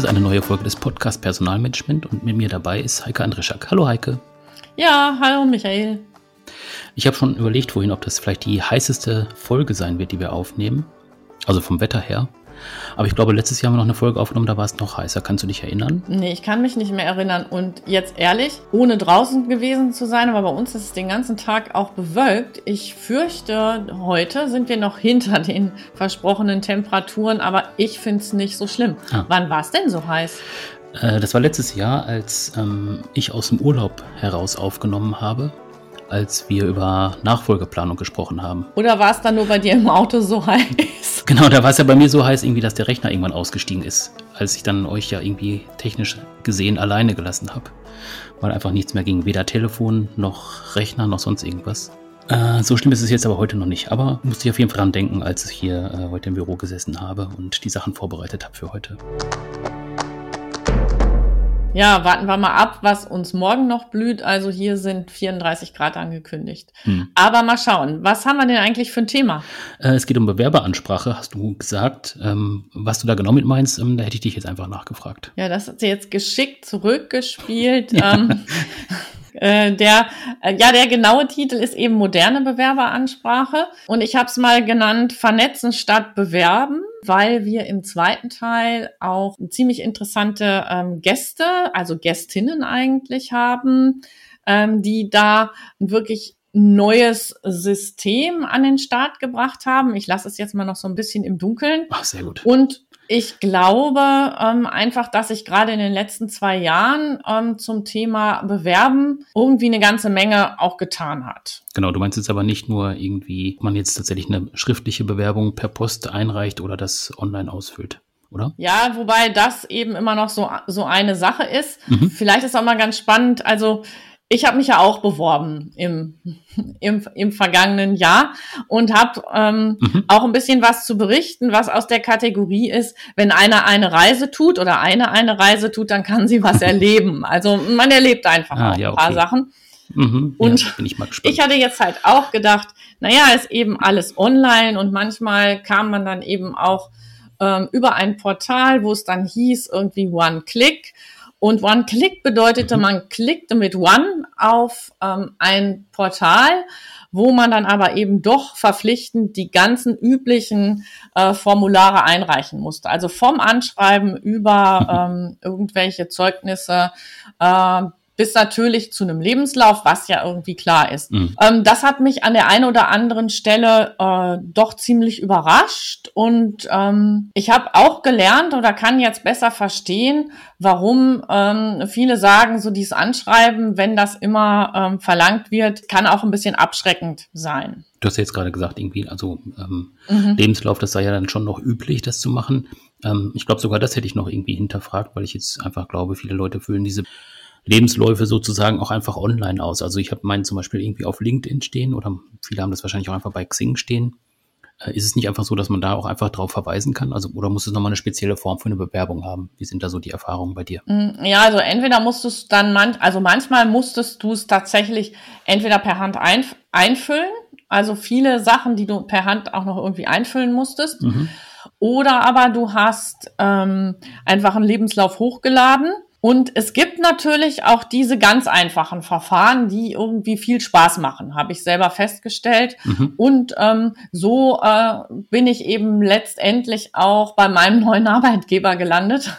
ist eine neue Folge des Podcasts Personalmanagement und mit mir dabei ist Heike Andrischak. Hallo Heike. Ja, hallo Michael. Ich habe schon überlegt vorhin, ob das vielleicht die heißeste Folge sein wird, die wir aufnehmen. Also vom Wetter her. Aber ich glaube, letztes Jahr haben wir noch eine Folge aufgenommen, da war es noch heißer. Kannst du dich erinnern? Nee, ich kann mich nicht mehr erinnern. Und jetzt ehrlich, ohne draußen gewesen zu sein, aber bei uns ist es den ganzen Tag auch bewölkt. Ich fürchte, heute sind wir noch hinter den versprochenen Temperaturen, aber ich finde es nicht so schlimm. Ah. Wann war es denn so heiß? Äh, das war letztes Jahr, als ähm, ich aus dem Urlaub heraus aufgenommen habe als wir über Nachfolgeplanung gesprochen haben. Oder war es dann nur bei dir im Auto so heiß? Genau, da war es ja bei mir so heiß, irgendwie, dass der Rechner irgendwann ausgestiegen ist, als ich dann euch ja irgendwie technisch gesehen alleine gelassen habe. Weil einfach nichts mehr ging, weder Telefon noch Rechner noch sonst irgendwas. Äh, so schlimm ist es jetzt aber heute noch nicht. Aber musste ich auf jeden Fall dran denken, als ich hier äh, heute im Büro gesessen habe und die Sachen vorbereitet habe für heute. Ja, warten wir mal ab, was uns morgen noch blüht. Also hier sind 34 Grad angekündigt. Hm. Aber mal schauen, was haben wir denn eigentlich für ein Thema? Äh, es geht um Bewerberansprache, hast du gesagt. Ähm, was du da genau mit meinst, ähm, da hätte ich dich jetzt einfach nachgefragt. Ja, das hat sie jetzt geschickt zurückgespielt. ja. ähm, äh, der, äh, ja, der genaue Titel ist eben moderne Bewerberansprache. Und ich habe es mal genannt, vernetzen statt bewerben weil wir im zweiten Teil auch ziemlich interessante ähm, Gäste, also Gästinnen eigentlich haben, ähm, die da wirklich neues System an den Start gebracht haben. Ich lasse es jetzt mal noch so ein bisschen im Dunkeln. Ach, sehr gut. Und ich glaube ähm, einfach, dass sich gerade in den letzten zwei Jahren ähm, zum Thema Bewerben irgendwie eine ganze Menge auch getan hat. Genau, du meinst jetzt aber nicht nur irgendwie, man jetzt tatsächlich eine schriftliche Bewerbung per Post einreicht oder das online ausfüllt oder? Ja, wobei das eben immer noch so, so eine Sache ist. Mhm. Vielleicht ist auch mal ganz spannend, also ich habe mich ja auch beworben im, im, im vergangenen Jahr und habe ähm, mhm. auch ein bisschen was zu berichten, was aus der Kategorie ist, wenn einer eine Reise tut oder eine eine Reise tut, dann kann sie was erleben. Also man erlebt einfach ah, ja, ein paar okay. Sachen. Mhm, und ja, ich, ich, hatte jetzt halt auch gedacht, naja, ist eben alles online und manchmal kam man dann eben auch ähm, über ein Portal, wo es dann hieß, irgendwie One-Click und One-Click bedeutete, mhm. man klickte mit One auf ähm, ein Portal, wo man dann aber eben doch verpflichtend die ganzen üblichen äh, Formulare einreichen musste. Also vom Anschreiben über ähm, irgendwelche Zeugnisse äh, bis natürlich zu einem Lebenslauf, was ja irgendwie klar ist. Mhm. Ähm, das hat mich an der einen oder anderen Stelle äh, doch ziemlich überrascht und ähm, ich habe auch gelernt oder kann jetzt besser verstehen, warum ähm, viele sagen, so dieses Anschreiben, wenn das immer ähm, verlangt wird, kann auch ein bisschen abschreckend sein. Du hast ja jetzt gerade gesagt, irgendwie, also ähm, mhm. Lebenslauf, das sei ja dann schon noch üblich, das zu machen. Ähm, ich glaube, sogar das hätte ich noch irgendwie hinterfragt, weil ich jetzt einfach glaube, viele Leute füllen diese Lebensläufe sozusagen auch einfach online aus. Also ich habe meinen zum Beispiel irgendwie auf LinkedIn stehen oder viele haben das wahrscheinlich auch einfach bei Xing stehen. Äh, ist es nicht einfach so, dass man da auch einfach drauf verweisen kann? Also, oder muss es nochmal eine spezielle Form für eine Bewerbung haben? Wie sind da so die Erfahrungen bei dir? Mm, ja, also entweder musstest du dann man, also manchmal musstest du es tatsächlich entweder per Hand ein, einfüllen, also viele Sachen, die du per Hand auch noch irgendwie einfüllen musstest. Mhm. Oder aber du hast ähm, einfach einen Lebenslauf hochgeladen und es gibt natürlich auch diese ganz einfachen Verfahren, die irgendwie viel Spaß machen, habe ich selber festgestellt. Mhm. Und ähm, so äh, bin ich eben letztendlich auch bei meinem neuen Arbeitgeber gelandet.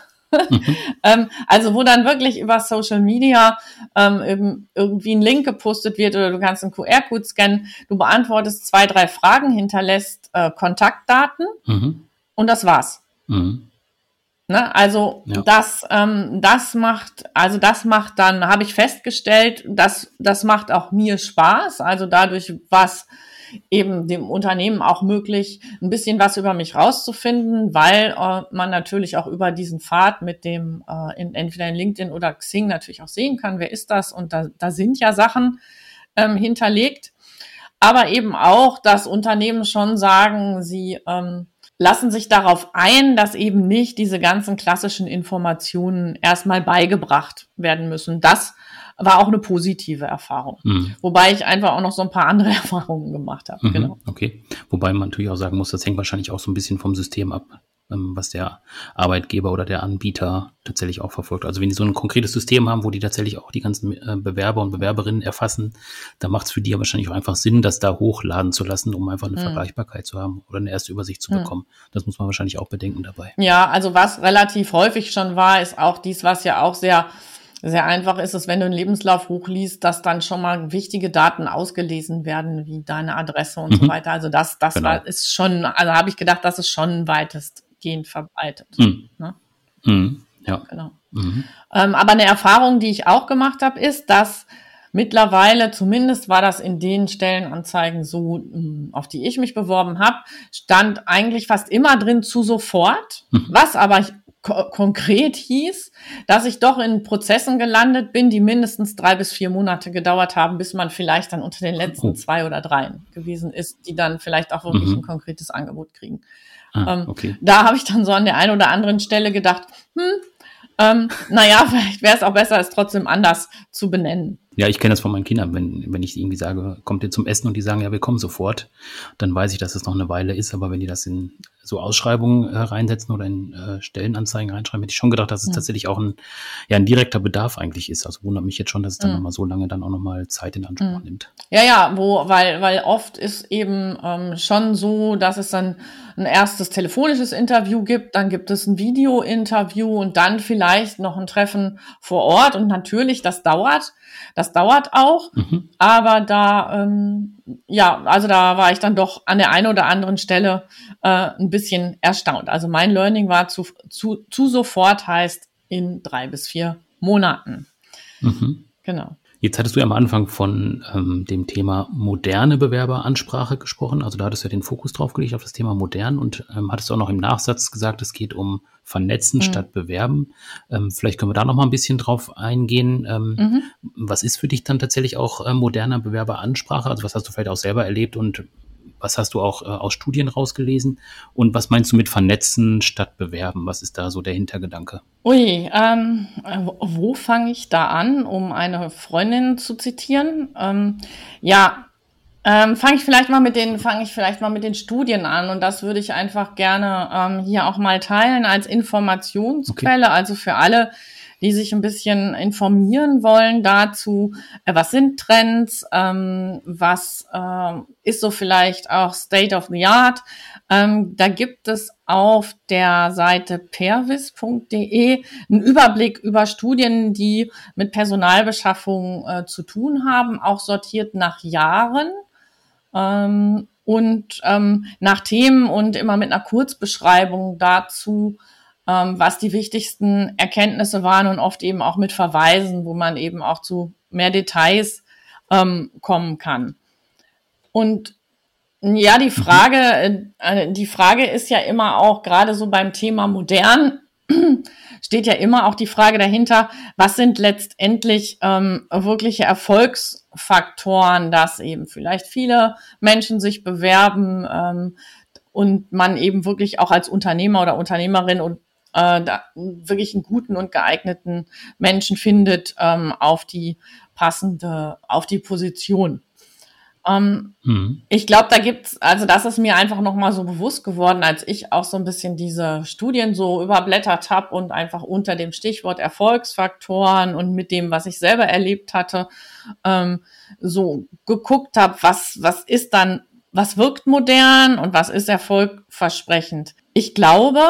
Mhm. ähm, also wo dann wirklich über Social Media ähm, irgendwie ein Link gepostet wird oder du kannst einen QR-Code scannen, du beantwortest zwei, drei Fragen, hinterlässt äh, Kontaktdaten mhm. und das war's. Mhm. Ne? Also ja. das, ähm, das macht, also das macht dann, habe ich festgestellt, dass das macht auch mir Spaß. Also dadurch was eben dem Unternehmen auch möglich, ein bisschen was über mich rauszufinden, weil äh, man natürlich auch über diesen Pfad mit dem äh, in, entweder in LinkedIn oder Xing natürlich auch sehen kann, wer ist das und da, da sind ja Sachen ähm, hinterlegt. Aber eben auch, dass Unternehmen schon sagen, sie ähm, lassen sich darauf ein, dass eben nicht diese ganzen klassischen Informationen erstmal beigebracht werden müssen. Das war auch eine positive Erfahrung. Mhm. Wobei ich einfach auch noch so ein paar andere Erfahrungen gemacht habe. Mhm, genau. Okay. Wobei man natürlich auch sagen muss, das hängt wahrscheinlich auch so ein bisschen vom System ab. Ähm, was der Arbeitgeber oder der Anbieter tatsächlich auch verfolgt. Also wenn die so ein konkretes System haben, wo die tatsächlich auch die ganzen äh, Bewerber und Bewerberinnen erfassen, dann macht es für die ja wahrscheinlich auch einfach Sinn, das da hochladen zu lassen, um einfach eine mhm. Vergleichbarkeit zu haben oder eine erste Übersicht zu mhm. bekommen. Das muss man wahrscheinlich auch bedenken dabei. Ja, also was relativ häufig schon war, ist auch dies, was ja auch sehr sehr einfach ist es, wenn du einen Lebenslauf hochliest, dass dann schon mal wichtige Daten ausgelesen werden, wie deine Adresse und mhm. so weiter. Also das, das genau. war, ist schon, also habe ich gedacht, das ist schon weitestgehend verbreitet. Mhm. Ne? Mhm. Ja. Genau. Mhm. Ähm, aber eine Erfahrung, die ich auch gemacht habe, ist, dass mittlerweile, zumindest war das in den Stellenanzeigen so, hm, auf die ich mich beworben habe, stand eigentlich fast immer drin zu sofort. Mhm. Was aber ko konkret hieß, dass ich doch in Prozessen gelandet bin, die mindestens drei bis vier Monate gedauert haben, bis man vielleicht dann unter den letzten oh. zwei oder dreien gewesen ist, die dann vielleicht auch wirklich mhm. ein konkretes Angebot kriegen. Ah, ähm, okay. Da habe ich dann so an der einen oder anderen Stelle gedacht, hm, ähm, naja, vielleicht wäre es auch besser, es trotzdem anders zu benennen. Ja, ich kenne das von meinen Kindern, wenn, wenn ich irgendwie sage, kommt ihr zum Essen und die sagen, ja, wir kommen sofort, dann weiß ich, dass es noch eine Weile ist, aber wenn die das in so Ausschreibungen äh, reinsetzen oder in äh, Stellenanzeigen reinschreiben, hätte ich schon gedacht, dass es ja. tatsächlich auch ein, ja, ein direkter Bedarf eigentlich ist. Also wundert mich jetzt schon, dass es dann ja. nochmal so lange dann auch nochmal Zeit in Anspruch mhm. nimmt. Ja, ja, wo, weil, weil oft ist eben ähm, schon so, dass es dann ein erstes telefonisches Interview gibt, dann gibt es ein Video-Interview und dann vielleicht noch ein Treffen vor Ort. Und natürlich, das dauert. Das dauert auch. Mhm. Aber da, ähm, ja, also da war ich dann doch an der einen oder anderen Stelle äh, ein bisschen erstaunt. Also mein Learning war zu, zu, zu sofort heißt in drei bis vier Monaten. Mhm. Genau. Jetzt hattest du ja am Anfang von ähm, dem Thema moderne Bewerberansprache gesprochen. Also da hattest du ja den Fokus drauf gelegt auf das Thema modern und ähm, hattest auch noch im Nachsatz gesagt, es geht um vernetzen mhm. statt bewerben. Ähm, vielleicht können wir da noch mal ein bisschen drauf eingehen. Ähm, mhm. Was ist für dich dann tatsächlich auch äh, moderner Bewerberansprache? Also was hast du vielleicht auch selber erlebt und was hast du auch äh, aus Studien rausgelesen? Und was meinst du mit vernetzen statt bewerben? Was ist da so der Hintergedanke? Ui, ähm, wo fange ich da an, um eine Freundin zu zitieren? Ähm, ja, ähm, fange ich vielleicht mal mit den fange ich vielleicht mal mit den Studien an und das würde ich einfach gerne ähm, hier auch mal teilen als Informationsquelle, okay. also für alle, die sich ein bisschen informieren wollen dazu, äh, was sind Trends, ähm, was äh, ist so vielleicht auch State of the Art. Ähm, da gibt es auf der Seite pervis.de einen Überblick über Studien, die mit Personalbeschaffung äh, zu tun haben, auch sortiert nach Jahren. Ähm, und ähm, nach Themen und immer mit einer Kurzbeschreibung dazu, ähm, was die wichtigsten Erkenntnisse waren und oft eben auch mit Verweisen, wo man eben auch zu mehr Details ähm, kommen kann. Und ja, die Frage, äh, die Frage ist ja immer auch gerade so beim Thema modern steht ja immer auch die Frage dahinter, was sind letztendlich ähm, wirkliche Erfolgsfaktoren, dass eben vielleicht viele Menschen sich bewerben ähm, und man eben wirklich auch als Unternehmer oder Unternehmerin und äh, da wirklich einen guten und geeigneten Menschen findet ähm, auf die passende, auf die Position. Ähm, mhm. Ich glaube, da gibt's, also das ist mir einfach nochmal so bewusst geworden, als ich auch so ein bisschen diese Studien so überblättert habe und einfach unter dem Stichwort Erfolgsfaktoren und mit dem, was ich selber erlebt hatte, ähm, so geguckt habe, was, was ist dann, was wirkt modern und was ist erfolgversprechend. Ich glaube,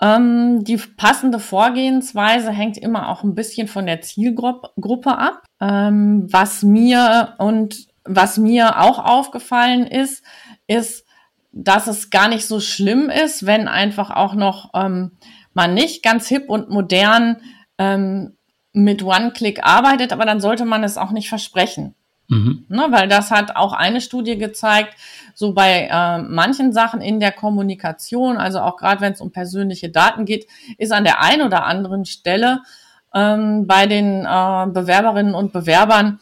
ähm, die passende Vorgehensweise hängt immer auch ein bisschen von der Zielgruppe ab. Ähm, was mir und was mir auch aufgefallen ist, ist, dass es gar nicht so schlimm ist, wenn einfach auch noch ähm, man nicht ganz hip und modern ähm, mit One-Click arbeitet, aber dann sollte man es auch nicht versprechen. Mhm. Ne, weil das hat auch eine Studie gezeigt, so bei äh, manchen Sachen in der Kommunikation, also auch gerade wenn es um persönliche Daten geht, ist an der einen oder anderen Stelle ähm, bei den äh, Bewerberinnen und Bewerbern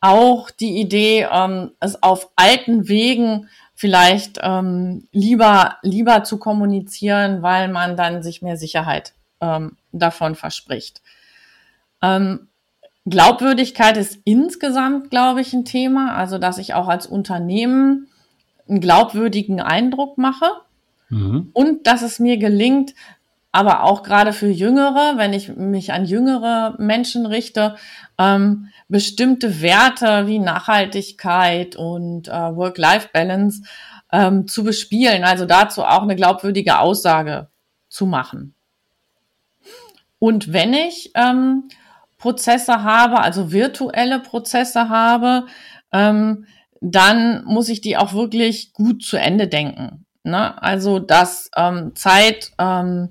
auch die Idee, ähm, es auf alten Wegen vielleicht ähm, lieber, lieber zu kommunizieren, weil man dann sich mehr Sicherheit ähm, davon verspricht. Glaubwürdigkeit ist insgesamt, glaube ich, ein Thema. Also, dass ich auch als Unternehmen einen glaubwürdigen Eindruck mache. mhm. und dass es mir gelingt, aber auch gerade für Jüngere, wenn ich mich an jüngere Menschen richte, ähm, bestimmte Werte wie Nachhaltigkeit und äh, Work-Life-Balance ähm, zu bespielen. Also dazu auch eine glaubwürdige Aussage zu machen. Und wenn ich ähm, Prozesse habe, also virtuelle Prozesse habe, ähm, dann muss ich die auch wirklich gut zu Ende denken. Ne? Also dass ähm, Zeit ähm,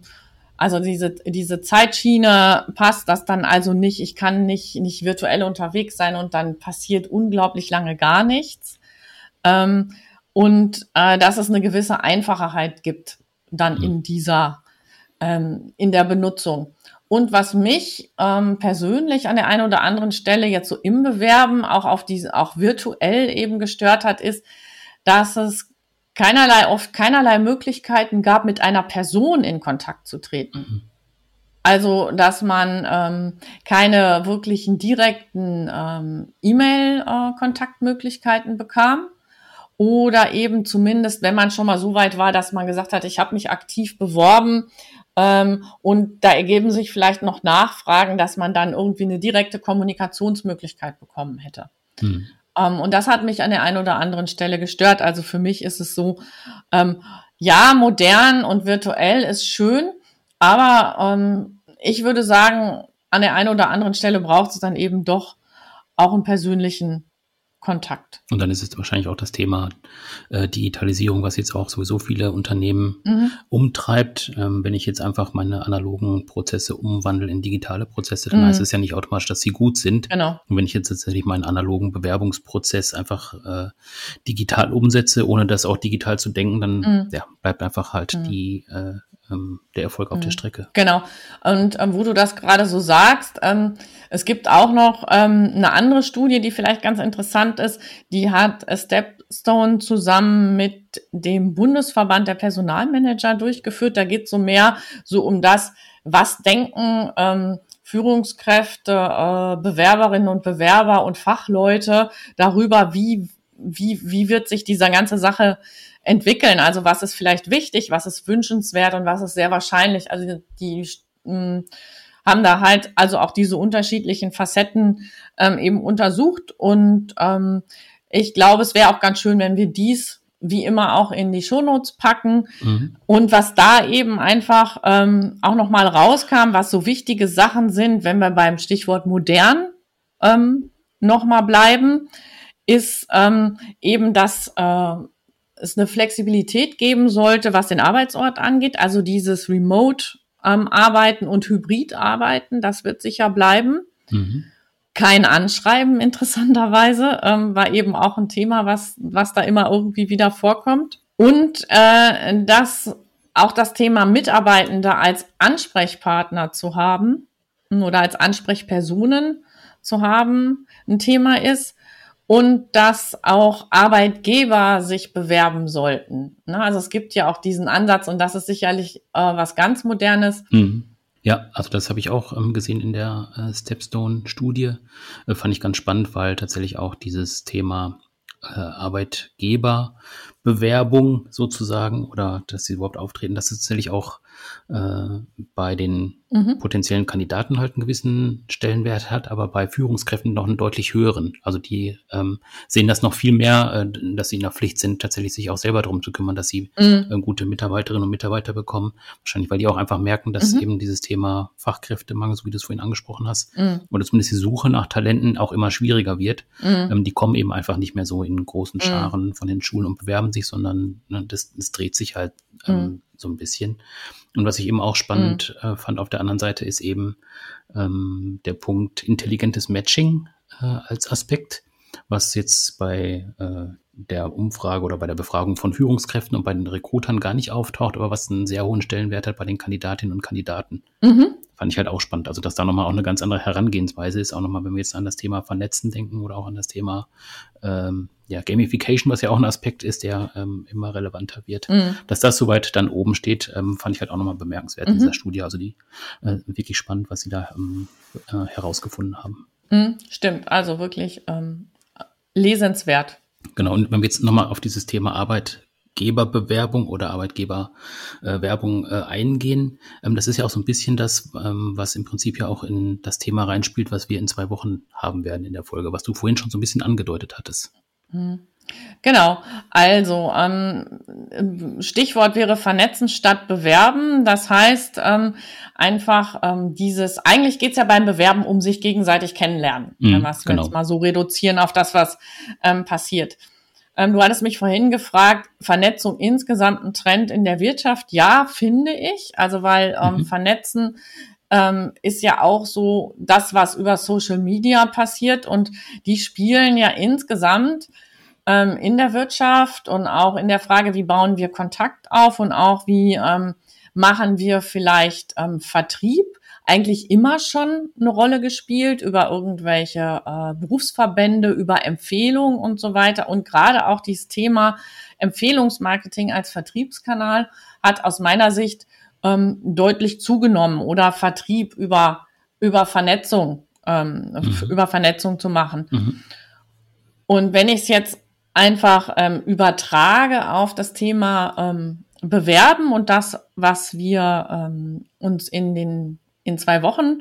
also diese, diese Zeitschiene passt das dann also nicht. Ich kann nicht, nicht virtuell unterwegs sein und dann passiert unglaublich lange gar nichts. Ähm, und äh, dass es eine gewisse Einfachheit gibt dann in mhm. dieser, ähm, in der Benutzung. Und was mich ähm, persönlich an der einen oder anderen Stelle jetzt so im Bewerben auch auf diese, auch virtuell eben gestört hat, ist, dass es keinerlei, oft keinerlei Möglichkeiten gab, mit einer Person in Kontakt zu treten. Mhm. Also, dass man ähm, keine wirklichen direkten ähm, E-Mail-Kontaktmöglichkeiten äh, bekam. Oder eben zumindest, wenn man schon mal so weit war, dass man gesagt hat, ich habe mich aktiv beworben ähm, und da ergeben sich vielleicht noch Nachfragen, dass man dann irgendwie eine direkte Kommunikationsmöglichkeit bekommen hätte. Mhm. Ähm, und das hat mich an der einen oder anderen Stelle gestört. Also für mich ist es so, ähm, ja, modern und virtuell ist schön, aber ähm, ich würde sagen, an der einen oder anderen Stelle braucht es dann eben doch auch einen persönlichen Kontakt. Und dann ist es wahrscheinlich auch das Thema äh, Digitalisierung, was jetzt auch sowieso viele Unternehmen mhm. umtreibt. Ähm, wenn ich jetzt einfach meine analogen Prozesse umwandle in digitale Prozesse, dann mhm. heißt es ja nicht automatisch, dass sie gut sind. Genau. Und wenn ich jetzt tatsächlich meinen analogen Bewerbungsprozess einfach äh, digital umsetze, ohne das auch digital zu denken, dann mhm. ja, bleibt einfach halt mhm. die äh, ähm, der Erfolg auf der mhm. Strecke. Genau. Und ähm, wo du das gerade so sagst, ähm, es gibt auch noch ähm, eine andere Studie, die vielleicht ganz interessant ist. Die hat Stepstone zusammen mit dem Bundesverband der Personalmanager durchgeführt. Da geht es so mehr so um das, was denken ähm, Führungskräfte, äh, Bewerberinnen und Bewerber und Fachleute darüber, wie, wie, wie wird sich dieser ganze Sache entwickeln. Also was ist vielleicht wichtig, was ist wünschenswert und was ist sehr wahrscheinlich. Also die mh, hm, haben da halt also auch diese unterschiedlichen Facetten ähm, eben untersucht und ähm, ich glaube, es wäre auch ganz schön, wenn wir dies wie immer auch in die Shownotes packen. Mhm. Und was da eben einfach ähm, auch nochmal rauskam, was so wichtige Sachen sind, wenn wir beim Stichwort modern ähm, nochmal bleiben, ist ähm, eben, dass äh, es eine Flexibilität geben sollte, was den Arbeitsort angeht, also dieses Remote-Arbeiten ähm, und Hybrid-Arbeiten, das wird sicher bleiben. Mhm. Kein Anschreiben, interessanterweise, ähm, war eben auch ein Thema, was, was da immer irgendwie wieder vorkommt. Und äh, dass auch das Thema Mitarbeitende als Ansprechpartner zu haben oder als Ansprechpersonen zu haben, ein Thema ist und dass auch Arbeitgeber sich bewerben sollten. Ne? Also es gibt ja auch diesen Ansatz und das ist sicherlich äh, was ganz Modernes. Mhm. Ja, also das habe ich auch ähm, gesehen in der äh, Stepstone-Studie. Äh, fand ich ganz spannend, weil tatsächlich auch dieses Thema äh, Arbeitgeberbewerbung sozusagen oder dass sie überhaupt auftreten, das ist tatsächlich auch äh, bei den mhm. potenziellen Kandidaten halt einen gewissen Stellenwert hat, aber bei Führungskräften noch einen deutlich höheren. Also die ähm, sehen das noch viel mehr, äh, dass sie in der Pflicht sind, tatsächlich sich auch selber darum zu kümmern, dass sie mhm. äh, gute Mitarbeiterinnen und Mitarbeiter bekommen. Wahrscheinlich, weil die auch einfach merken, dass mhm. eben dieses Thema Fachkräftemangel, so wie du es vorhin angesprochen hast, mhm. oder zumindest die Suche nach Talenten auch immer schwieriger wird. Mhm. Ähm, die kommen eben einfach nicht mehr so in großen mhm. Scharen von den Schulen und bewerben sich, sondern ne, das, das dreht sich halt ähm, so ein bisschen. Und was ich eben auch spannend mhm. äh, fand auf der anderen Seite ist eben ähm, der Punkt intelligentes Matching äh, als Aspekt, was jetzt bei äh, der Umfrage oder bei der Befragung von Führungskräften und bei den Rekrutern gar nicht auftaucht, aber was einen sehr hohen Stellenwert hat bei den Kandidatinnen und Kandidaten. Mhm. Fand ich halt auch spannend. Also, dass da nochmal auch eine ganz andere Herangehensweise ist, auch nochmal, wenn wir jetzt an das Thema Vernetzen denken oder auch an das Thema ähm, ja, Gamification, was ja auch ein Aspekt ist, der ähm, immer relevanter wird. Mhm. Dass das soweit dann oben steht, ähm, fand ich halt auch nochmal bemerkenswert mhm. in dieser Studie. Also die äh, wirklich spannend, was sie da ähm, äh, herausgefunden haben. Mhm, stimmt, also wirklich ähm, lesenswert. Genau, und wenn wir jetzt nochmal auf dieses Thema Arbeit Arbeitgeberbewerbung oder Arbeitgeberwerbung äh, äh, eingehen. Ähm, das ist ja auch so ein bisschen das, ähm, was im Prinzip ja auch in das Thema reinspielt, was wir in zwei Wochen haben werden in der Folge, was du vorhin schon so ein bisschen angedeutet hattest. Mhm. Genau, also ähm, Stichwort wäre vernetzen statt bewerben. Das heißt ähm, einfach ähm, dieses, eigentlich geht's ja beim Bewerben um sich gegenseitig kennenlernen, mm, wenn wir es genau. jetzt mal so reduzieren auf das, was ähm, passiert. Ähm, du hattest mich vorhin gefragt, Vernetzung insgesamt ein Trend in der Wirtschaft? Ja, finde ich. Also weil ähm, mhm. Vernetzen ähm, ist ja auch so das, was über Social Media passiert und die spielen ja insgesamt ähm, in der Wirtschaft und auch in der Frage, wie bauen wir Kontakt auf und auch wie ähm, machen wir vielleicht ähm, Vertrieb eigentlich immer schon eine Rolle gespielt über irgendwelche äh, Berufsverbände, über Empfehlungen und so weiter. Und gerade auch dieses Thema Empfehlungsmarketing als Vertriebskanal hat aus meiner Sicht ähm, deutlich zugenommen oder Vertrieb über, über Vernetzung, ähm, mhm. über Vernetzung zu machen. Mhm. Und wenn ich es jetzt einfach ähm, übertrage auf das Thema ähm, Bewerben und das, was wir ähm, uns in den in zwei Wochen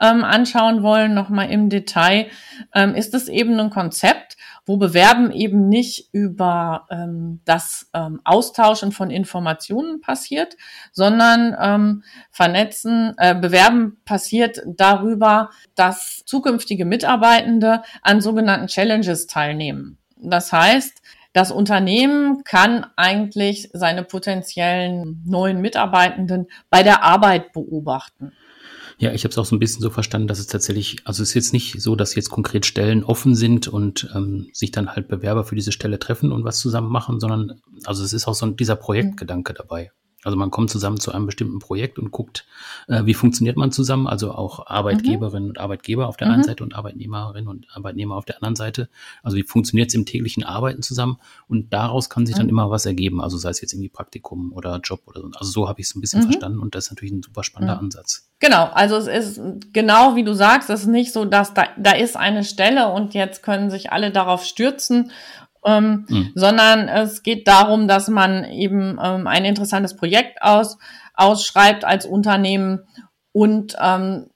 ähm, anschauen wollen, nochmal im Detail, ähm, ist es eben ein Konzept, wo Bewerben eben nicht über ähm, das ähm, Austauschen von Informationen passiert, sondern ähm, vernetzen, äh, Bewerben passiert darüber, dass zukünftige Mitarbeitende an sogenannten Challenges teilnehmen. Das heißt, das Unternehmen kann eigentlich seine potenziellen neuen Mitarbeitenden bei der Arbeit beobachten. Ja, ich habe es auch so ein bisschen so verstanden, dass es tatsächlich, also es ist jetzt nicht so, dass jetzt konkret Stellen offen sind und ähm, sich dann halt Bewerber für diese Stelle treffen und was zusammen machen, sondern also es ist auch so dieser Projektgedanke dabei. Also man kommt zusammen zu einem bestimmten Projekt und guckt, äh, wie funktioniert man zusammen. Also auch Arbeitgeberinnen mhm. und Arbeitgeber auf der mhm. einen Seite und Arbeitnehmerinnen und Arbeitnehmer auf der anderen Seite. Also wie funktioniert es im täglichen Arbeiten zusammen? Und daraus kann sich mhm. dann immer was ergeben. Also sei es jetzt irgendwie Praktikum oder Job oder so. Also so habe ich es ein bisschen mhm. verstanden und das ist natürlich ein super spannender mhm. Ansatz. Genau, also es ist genau wie du sagst, es ist nicht so, dass da, da ist eine Stelle und jetzt können sich alle darauf stürzen ähm, mhm. sondern es geht darum, dass man eben ähm, ein interessantes Projekt aus, ausschreibt als Unternehmen und ähm,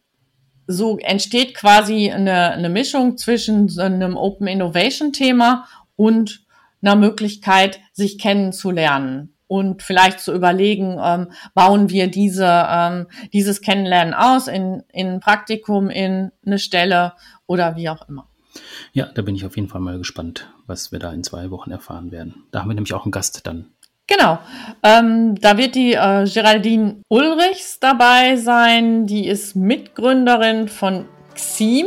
so entsteht quasi eine, eine Mischung zwischen so einem Open Innovation Thema und einer Möglichkeit, sich kennenzulernen und vielleicht zu überlegen, ähm, bauen wir diese, ähm, dieses Kennenlernen aus in, in ein Praktikum, in eine Stelle oder wie auch immer. Ja, da bin ich auf jeden Fall mal gespannt, was wir da in zwei Wochen erfahren werden. Da haben wir nämlich auch einen Gast dann. Genau. Ähm, da wird die äh, Geraldine Ulrichs dabei sein. Die ist Mitgründerin von Xim,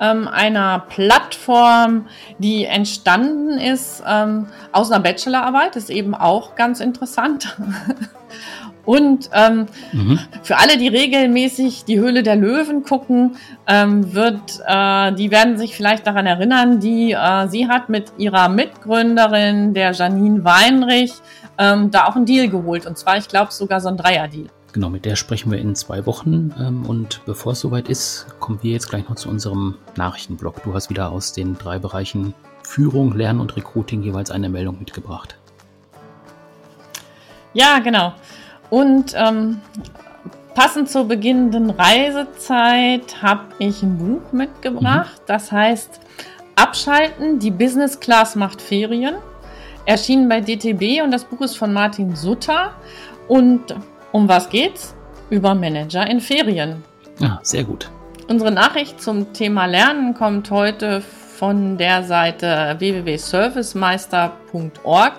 ähm, einer Plattform, die entstanden ist ähm, aus einer Bachelorarbeit. Ist eben auch ganz interessant. Und ähm, mhm. für alle, die regelmäßig die Höhle der Löwen gucken, ähm, wird, äh, die werden sich vielleicht daran erinnern, die äh, sie hat mit ihrer Mitgründerin, der Janine Weinrich, ähm, da auch einen Deal geholt. Und zwar, ich glaube, sogar so ein Dreier-Deal. Genau, mit der sprechen wir in zwei Wochen. Ähm, und bevor es soweit ist, kommen wir jetzt gleich noch zu unserem Nachrichtenblock. Du hast wieder aus den drei Bereichen Führung, Lernen und Recruiting jeweils eine Meldung mitgebracht. Ja, genau. Und ähm, passend zur beginnenden Reisezeit habe ich ein Buch mitgebracht. Mhm. Das heißt Abschalten, die Business Class macht Ferien. Erschienen bei DTB und das Buch ist von Martin Sutter. Und um was geht's? Über Manager in Ferien. Ja, sehr gut. Unsere Nachricht zum Thema Lernen kommt heute von der Seite www.servicemeister.org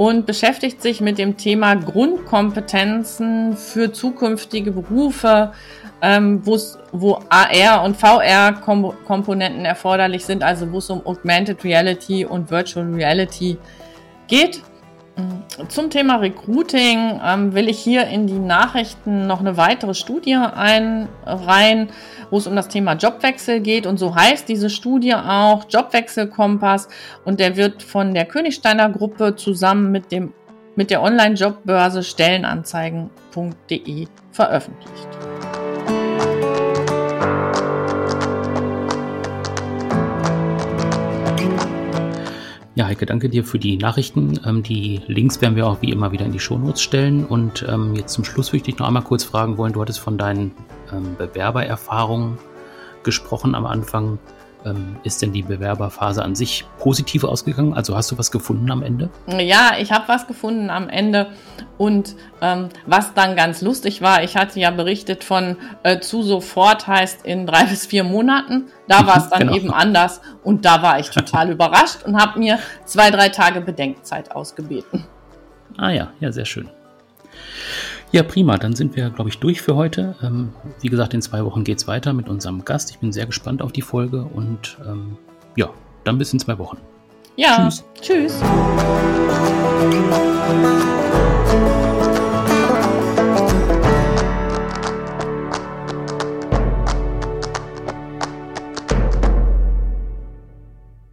und beschäftigt sich mit dem Thema Grundkompetenzen für zukünftige Berufe, ähm, wo AR und VR-Komponenten erforderlich sind, also wo es um Augmented Reality und Virtual Reality geht. Zum Thema Recruiting ähm, will ich hier in die Nachrichten noch eine weitere Studie einreihen, wo es um das Thema Jobwechsel geht. Und so heißt diese Studie auch Jobwechselkompass. Und der wird von der Königsteiner Gruppe zusammen mit, dem, mit der Online-Jobbörse Stellenanzeigen.de veröffentlicht. Ja, Heike, danke dir für die Nachrichten. Ähm, die Links werden wir auch wie immer wieder in die Shownotes stellen. Und ähm, jetzt zum Schluss würde ich dich noch einmal kurz fragen wollen. Du hattest von deinen ähm, Bewerbererfahrungen gesprochen am Anfang. Ähm, ist denn die Bewerberphase an sich positiv ausgegangen? Also hast du was gefunden am Ende? Ja, ich habe was gefunden am Ende. Und ähm, was dann ganz lustig war, ich hatte ja berichtet von äh, zu sofort heißt in drei bis vier Monaten. Da war es dann genau. eben anders. Und da war ich total überrascht und habe mir zwei, drei Tage Bedenkzeit ausgebeten. Ah ja, ja, sehr schön. Ja, prima. Dann sind wir, glaube ich, durch für heute. Ähm, wie gesagt, in zwei Wochen geht es weiter mit unserem Gast. Ich bin sehr gespannt auf die Folge und ähm, ja, dann bis in zwei Wochen. Ja. Tschüss. Tschüss.